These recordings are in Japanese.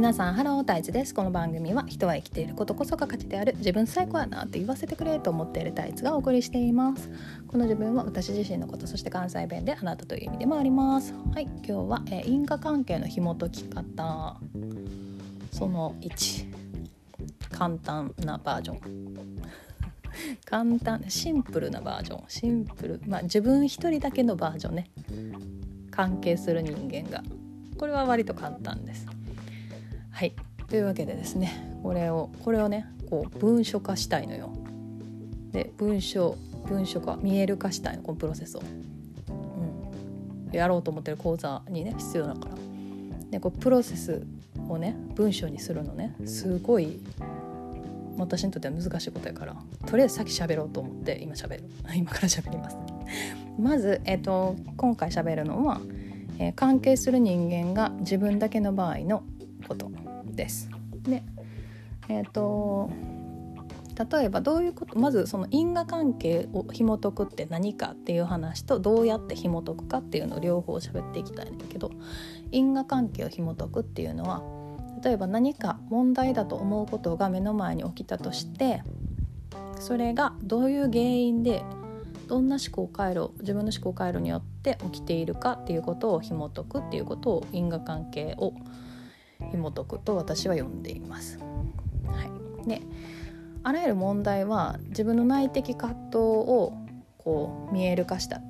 皆さんハロータイツです。この番組は人は生きていることこそが価値である自分最高やなって言わせてくれと思っているタイツがお送りしています。この自分は私自身のことそして関西弁であなたという意味でもあります。はい今日は、えー、因果関係の紐解き方。その1簡単なバージョン。簡単シンプルなバージョン。シンプル。まあ自分一人だけのバージョンね。関係する人間が。これは割と簡単です。はいというわけでですねこれをこれをねこう文書化したいのよ。で文章文書化見える化したいのこのプロセスを。うん、やろうと思ってる講座にね必要だから。でこうプロセスをね文章にするのねすごい私にとっては難しいことやからとりあえず先喋ろうと思って今喋る 今から喋りますまず、えーと、と今回喋るのは、えー、関係する人間が自分だけの場合のことです。でえっ、ー、と例えばどういうことまずその因果関係を紐解くって何かっていう話とどうやって紐解くかっていうのを両方喋っていきたいんだけど因果関係を紐解くっていうのは例えば何か問題だと思うことが目の前に起きたとしてそれがどういう原因でどんな思考回路自分の思考回路によって起きているかっていうことを紐解くっていうことを因果関係を紐解く紐解くと私は呼んでいます。はい、であらゆる問題は自分の内的葛藤をこう見える化した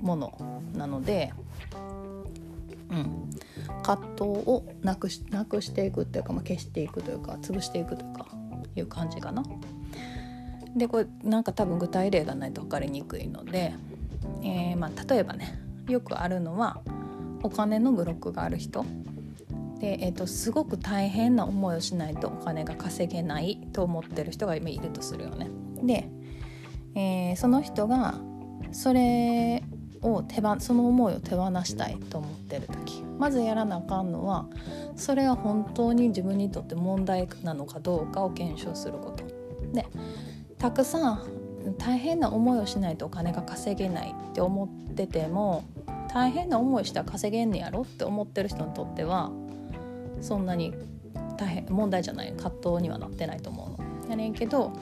ものなので、うん、葛藤をなくしなくしていくっていうか、まあ、消していくというか潰していくというかいう感じかな。でこれなんか多分具体例がないと分かりにくいので、えー、まあ、例えばねよくあるのはお金のブロックがある人で、えーと、すごく大変な思いをしないとお金が稼げないと思ってる人が今いるとするよね。で、えー、その人がそれを手ばその思いを手放したいと思ってる時まずやらなあかんのはそれが本当に自分にとって問題なのかどうかを検証すること。でたくさん大変な思いをしないとお金が稼げないって思ってても大変な思いしたら稼げんねやろって思ってる人にとってはそんなに大変問題じゃない葛藤にはなってないと思うの。やねんけど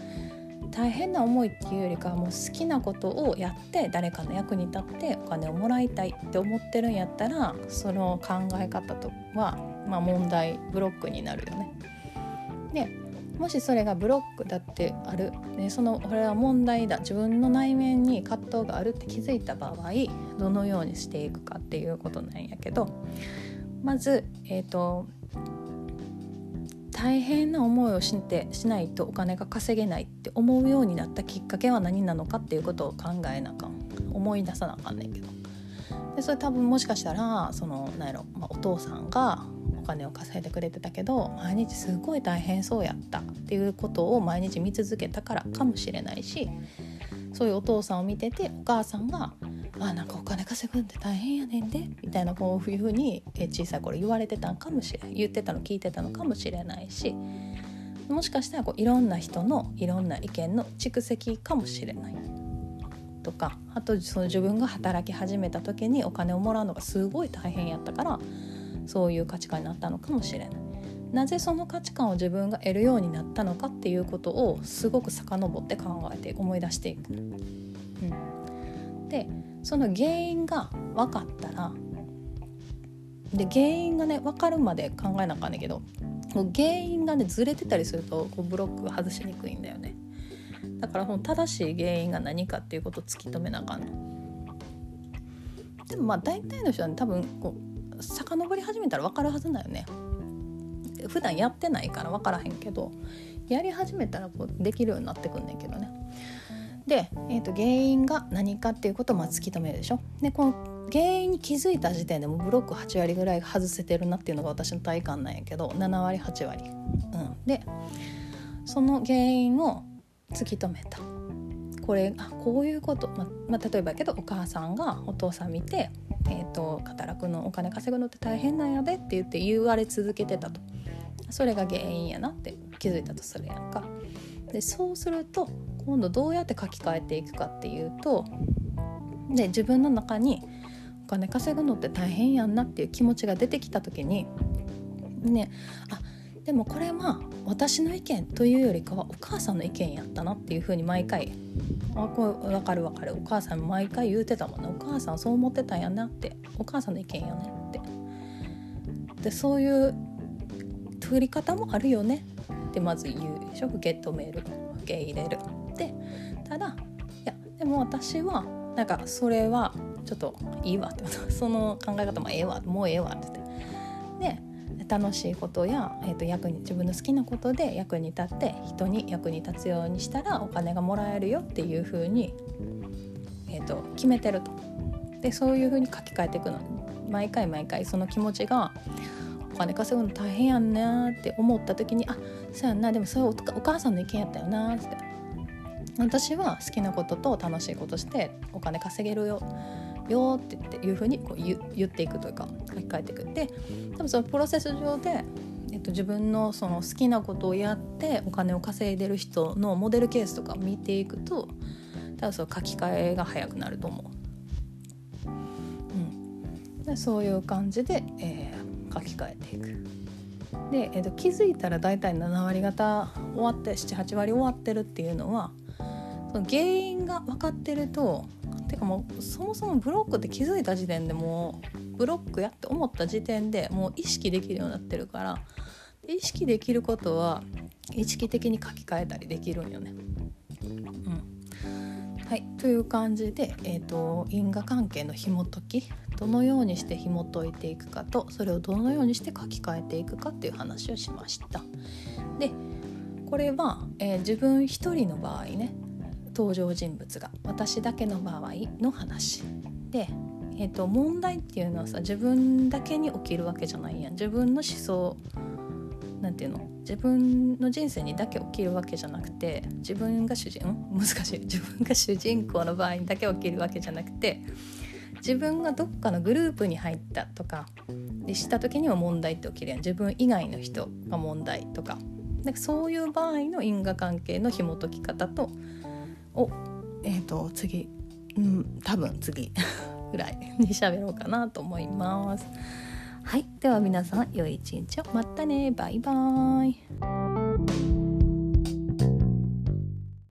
大変な思いっていうよりかはもう好きなことをやって誰かの役に立ってお金をもらいたいって思ってるんやったらその考え方とは、まあ、問題ブロックになるよね。でもしそれがブロックだってある、ね、そのこれは問題だ自分の内面に葛藤があるって気づいた場合どのようにしていくかっていうことなんやけどまず、えーと大変な思いをしてしないとお金が稼げないって思うようになったきっかけは何なのかっていうことを考えなあかん思い出さなあかんねんけど。でそれ多分もしかしたらそのなんやろ、まあ、お父さんがお金を稼いでくれてたけど毎日すごい大変そうやったっていうことを毎日見続けたからかもしれないしそういうお父さんを見ててお母さんがあなんかお金稼ぐんって大変やねんでみたいなこういうふうに小さい頃言われてたんかもしれない言ってたの聞いてたのかもしれないしもしかしたらこういろんな人のいろんな意見の蓄積かもしれないとかあとその自分が働き始めた時にお金をもらうのがすごい大変やったからそういう価値観になったのかもしれない。なぜその価値観を自分が得るようになったのかっていうことをすごく遡って考えて思い出していく。うん、でその原因が分かったらで原因がね分かるまで考えなあかんねんけど原因がねずれてたりするとこうブロックが外しにくいんだよね。だからの正しい原因が何かっていうことを突き止めなあかんの。でもまあ大体の人は、ね、多分こう遡り始めたら分かるはずだよね。普段やってないから分からへんけどやり始めたらこうできるようになってくんねんけどね。で、えーと、原因が何かっていうことをま突き止めるでしょ。でこの原因に気づいた時点でもブロック8割ぐらい外せてるなっていうのが私の体感なんやけど7割8割。うん、でその原因を突き止めた。これあこういうこと、ままあ、例えばやけどお母さんがお父さん見て、えーと、働くのお金稼ぐのって大変なんやでって言って言われ続けてたとそれが原因やなって気づいたとするやんか。でそうすると今度どうやって書き換えていくかっていうとで自分の中にお金稼ぐのって大変やんなっていう気持ちが出てきた時にねあでもこれは私の意見というよりかはお母さんの意見やったなっていうふうに毎回あこれ分かる分かる。お母さん毎回言うてたもんね。お母さんそう思ってたんやなって。お母さんの意見よねって。でそういう作り方もあるよねってまず言うでしょ。受け止める受け入れる。ただいやでも私はなんかそれはちょっといいわって その考え方もええわもうええわって言って。で楽しいことや、えー、と役に自分の好きなことで役に立って人に役に立つようにしたらお金がもらえるよっていう風に、えー、と決めてると。でそういう風に書き換えていくの。毎回毎回その気持ちがお金稼ぐの大変やんなって思った時にあそうやんなでもそれお母さんの意見やったよなって。私は好きなことと楽しいことしてお金稼げるよよって言っていうふうにこう言言っていくというか書き換えていくで多分そのプロセス上で、えっと、自分のその好きなことをやってお金を稼いでる人のモデルケースとかを見ていくと多分その書き換えが早くなると思う。うん、でそういう感じで、えー、書き換えていく。で、えーと、気づいたら大体7割方終わって78割終わってるっていうのはその原因が分かってるとてかもうそもそもブロックって気づいた時点でもうブロックやって思った時点でもう意識できるようになってるから意識できることは意識的に書き換えたりできるんよね。うんはい、という感じで、えーと、因果関係の紐解きどのようにして紐解いていくかとそれをどのようにして書き換えていくかっていう話をしました。でこれは、えー、自分一人の場合ね登場人物が私だけの場合の話で、えーと、問題っていうのはさ自分だけに起きるわけじゃないやん。自分の思想なんていうの？自分の人生にだけ起きるわけじゃなくて自分が主人 難しい。自分が主人公の場合にだけ起きるわけじゃなくて自分がどっかのグループに入ったとかでした時には問題って起きるやん。自分以外の人が問題とか。でそういう場合の因果関係の紐解き方とをえっ、ー、と次。うん多分次。ぐらいに喋ろうかなと思います。はいでは皆さん良い一日を。またね。バイバーイ。